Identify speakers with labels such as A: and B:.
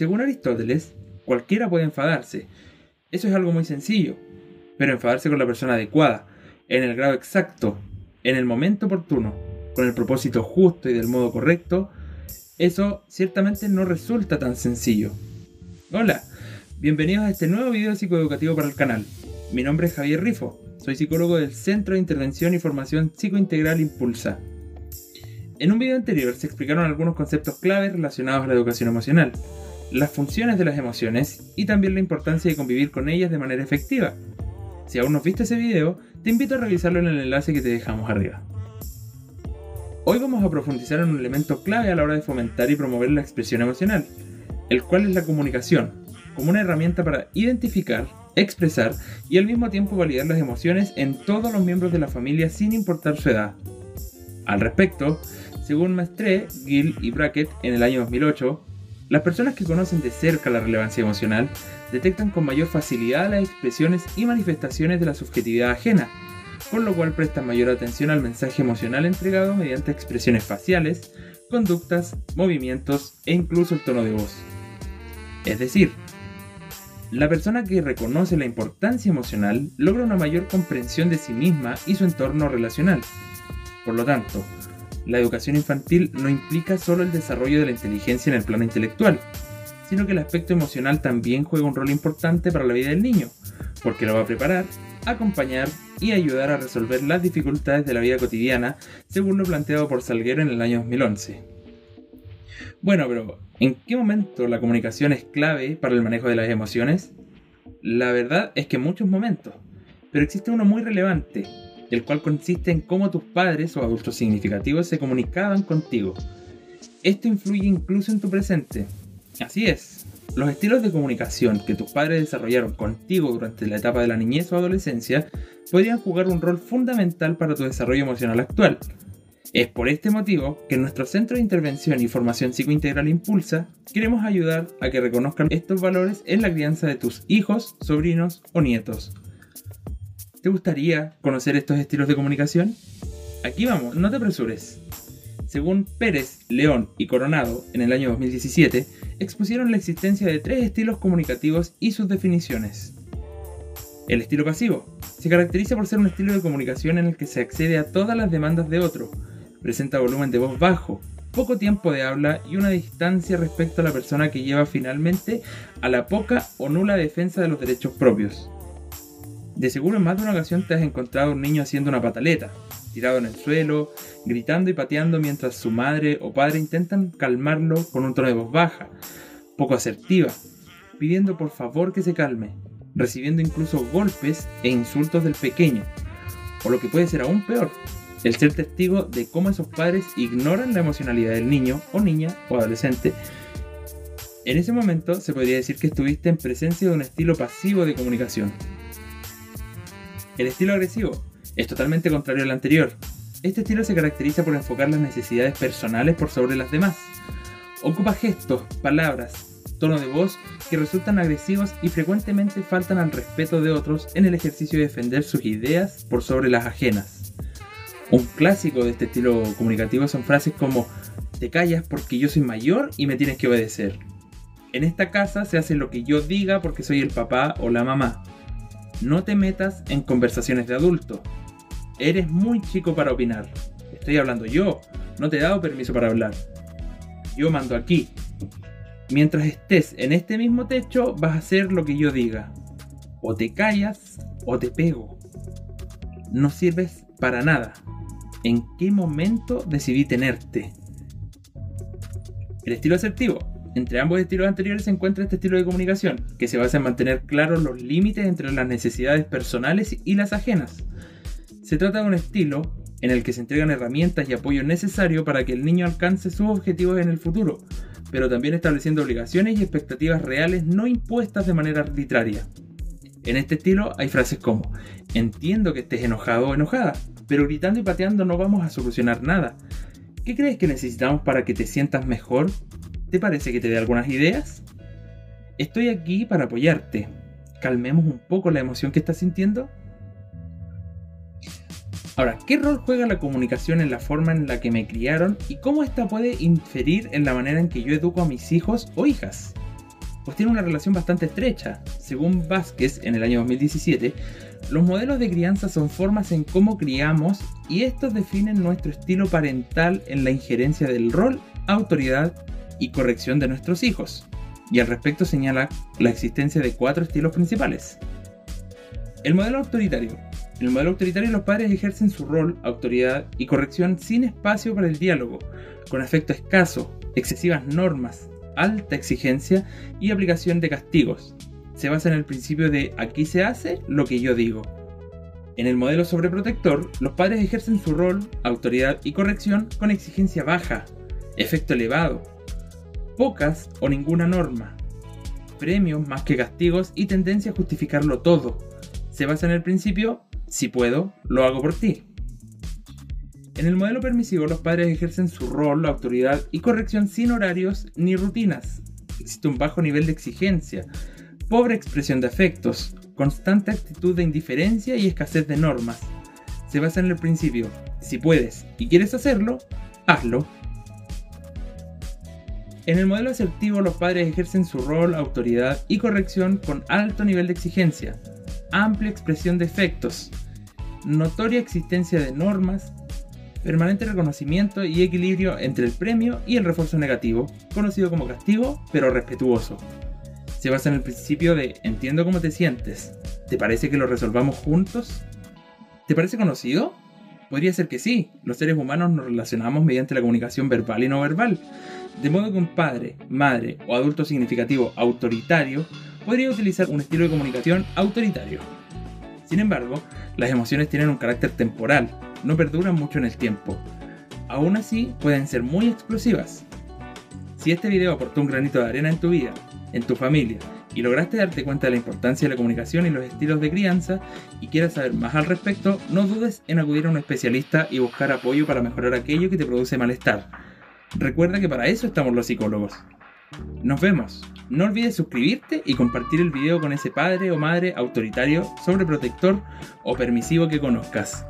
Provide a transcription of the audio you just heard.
A: Según Aristóteles, cualquiera puede enfadarse. Eso es algo muy sencillo, pero enfadarse con la persona adecuada, en el grado exacto, en el momento oportuno, con el propósito justo y del modo correcto, eso ciertamente no resulta tan sencillo. Hola, bienvenidos a este nuevo video psicoeducativo para el canal. Mi nombre es Javier Rifo, soy psicólogo del Centro de Intervención y Formación Psicointegral Impulsa. En un video anterior se explicaron algunos conceptos claves relacionados a la educación emocional, las funciones de las emociones y también la importancia de convivir con ellas de manera efectiva. Si aún no has visto ese video, te invito a revisarlo en el enlace que te dejamos arriba. Hoy vamos a profundizar en un elemento clave a la hora de fomentar y promover la expresión emocional, el cual es la comunicación, como una herramienta para identificar, expresar y al mismo tiempo validar las emociones en todos los miembros de la familia sin importar su edad. Al respecto, según Mestre, Gill y Brackett en el año 2008, las personas que conocen de cerca la relevancia emocional detectan con mayor facilidad las expresiones y manifestaciones de la subjetividad ajena, con lo cual prestan mayor atención al mensaje emocional entregado mediante expresiones faciales, conductas, movimientos e incluso el tono de voz. Es decir, la persona que reconoce la importancia emocional logra una mayor comprensión de sí misma y su entorno relacional. Por lo tanto, la educación infantil no implica solo el desarrollo de la inteligencia en el plano intelectual, sino que el aspecto emocional también juega un rol importante para la vida del niño, porque lo va a preparar, acompañar y ayudar a resolver las dificultades de la vida cotidiana, según lo planteado por Salguero en el año 2011. Bueno, pero ¿en qué momento la comunicación es clave para el manejo de las emociones? La verdad es que en muchos momentos, pero existe uno muy relevante, el cual consiste en cómo tus padres o adultos significativos se comunicaban contigo. Esto influye incluso en tu presente. Así es, los estilos de comunicación que tus padres desarrollaron contigo durante la etapa de la niñez o adolescencia podrían jugar un rol fundamental para tu desarrollo emocional actual. Es por este motivo que nuestro Centro de Intervención y Formación Psicointegral Impulsa queremos ayudar a que reconozcan estos valores en la crianza de tus hijos, sobrinos o nietos. ¿Te gustaría conocer estos estilos de comunicación? Aquí vamos, no te apresures. Según Pérez, León y Coronado, en el año 2017, expusieron la existencia de tres estilos comunicativos y sus definiciones. El estilo pasivo se caracteriza por ser un estilo de comunicación en el que se accede a todas las demandas de otro, presenta volumen de voz bajo, poco tiempo de habla y una distancia respecto a la persona que lleva finalmente a la poca o nula defensa de los derechos propios. De seguro en más de una ocasión te has encontrado un niño haciendo una pataleta, tirado en el suelo, gritando y pateando mientras su madre o padre intentan calmarlo con un tono de voz baja, poco asertiva, pidiendo por favor que se calme, recibiendo incluso golpes e insultos del pequeño, o lo que puede ser aún peor, el ser testigo de cómo esos padres ignoran la emocionalidad del niño o niña o adolescente. En ese momento se podría decir que estuviste en presencia de un estilo pasivo de comunicación, el estilo agresivo es totalmente contrario al anterior. Este estilo se caracteriza por enfocar las necesidades personales por sobre las demás. Ocupa gestos, palabras, tono de voz que resultan agresivos y frecuentemente faltan al respeto de otros en el ejercicio de defender sus ideas por sobre las ajenas. Un clásico de este estilo comunicativo son frases como te callas porque yo soy mayor y me tienes que obedecer. En esta casa se hace lo que yo diga porque soy el papá o la mamá. No te metas en conversaciones de adulto. Eres muy chico para opinar. Estoy hablando yo. No te he dado permiso para hablar. Yo mando aquí. Mientras estés en este mismo techo, vas a hacer lo que yo diga. O te callas o te pego. No sirves para nada. ¿En qué momento decidí tenerte? El estilo asertivo entre ambos estilos anteriores se encuentra este estilo de comunicación, que se basa en mantener claros los límites entre las necesidades personales y las ajenas. Se trata de un estilo en el que se entregan herramientas y apoyo necesario para que el niño alcance sus objetivos en el futuro, pero también estableciendo obligaciones y expectativas reales no impuestas de manera arbitraria. En este estilo hay frases como, entiendo que estés enojado o enojada, pero gritando y pateando no vamos a solucionar nada. ¿Qué crees que necesitamos para que te sientas mejor? ¿Te parece que te dé algunas ideas? Estoy aquí para apoyarte. Calmemos un poco la emoción que estás sintiendo. Ahora, ¿qué rol juega la comunicación en la forma en la que me criaron y cómo esta puede inferir en la manera en que yo educo a mis hijos o hijas? pues tiene una relación bastante estrecha. Según Vázquez, en el año 2017, los modelos de crianza son formas en cómo criamos y estos definen nuestro estilo parental en la injerencia del rol, autoridad y corrección de nuestros hijos. Y al respecto señala la existencia de cuatro estilos principales. El modelo autoritario. En el modelo autoritario los padres ejercen su rol, autoridad y corrección sin espacio para el diálogo, con efecto escaso, excesivas normas, alta exigencia y aplicación de castigos. Se basa en el principio de aquí se hace lo que yo digo. En el modelo sobreprotector, los padres ejercen su rol, autoridad y corrección con exigencia baja, efecto elevado, pocas o ninguna norma, premios más que castigos y tendencia a justificarlo todo. Se basa en el principio, si puedo, lo hago por ti. En el modelo permisivo los padres ejercen su rol, autoridad y corrección sin horarios ni rutinas. Existe un bajo nivel de exigencia, pobre expresión de afectos, constante actitud de indiferencia y escasez de normas. Se basa en el principio, si puedes y quieres hacerlo, hazlo. En el modelo asertivo los padres ejercen su rol, autoridad y corrección con alto nivel de exigencia, amplia expresión de efectos, notoria existencia de normas, permanente reconocimiento y equilibrio entre el premio y el refuerzo negativo, conocido como castigo, pero respetuoso. Se basa en el principio de entiendo cómo te sientes. ¿Te parece que lo resolvamos juntos? ¿Te parece conocido? Podría ser que sí. Los seres humanos nos relacionamos mediante la comunicación verbal y no verbal. De modo que un padre, madre o adulto significativo autoritario podría utilizar un estilo de comunicación autoritario. Sin embargo, las emociones tienen un carácter temporal, no perduran mucho en el tiempo. Aún así, pueden ser muy explosivas. Si este video aportó un granito de arena en tu vida, en tu familia, y lograste darte cuenta de la importancia de la comunicación y los estilos de crianza, y quieras saber más al respecto, no dudes en acudir a un especialista y buscar apoyo para mejorar aquello que te produce malestar. Recuerda que para eso estamos los psicólogos. Nos vemos. No olvides suscribirte y compartir el video con ese padre o madre autoritario, sobreprotector o permisivo que conozcas.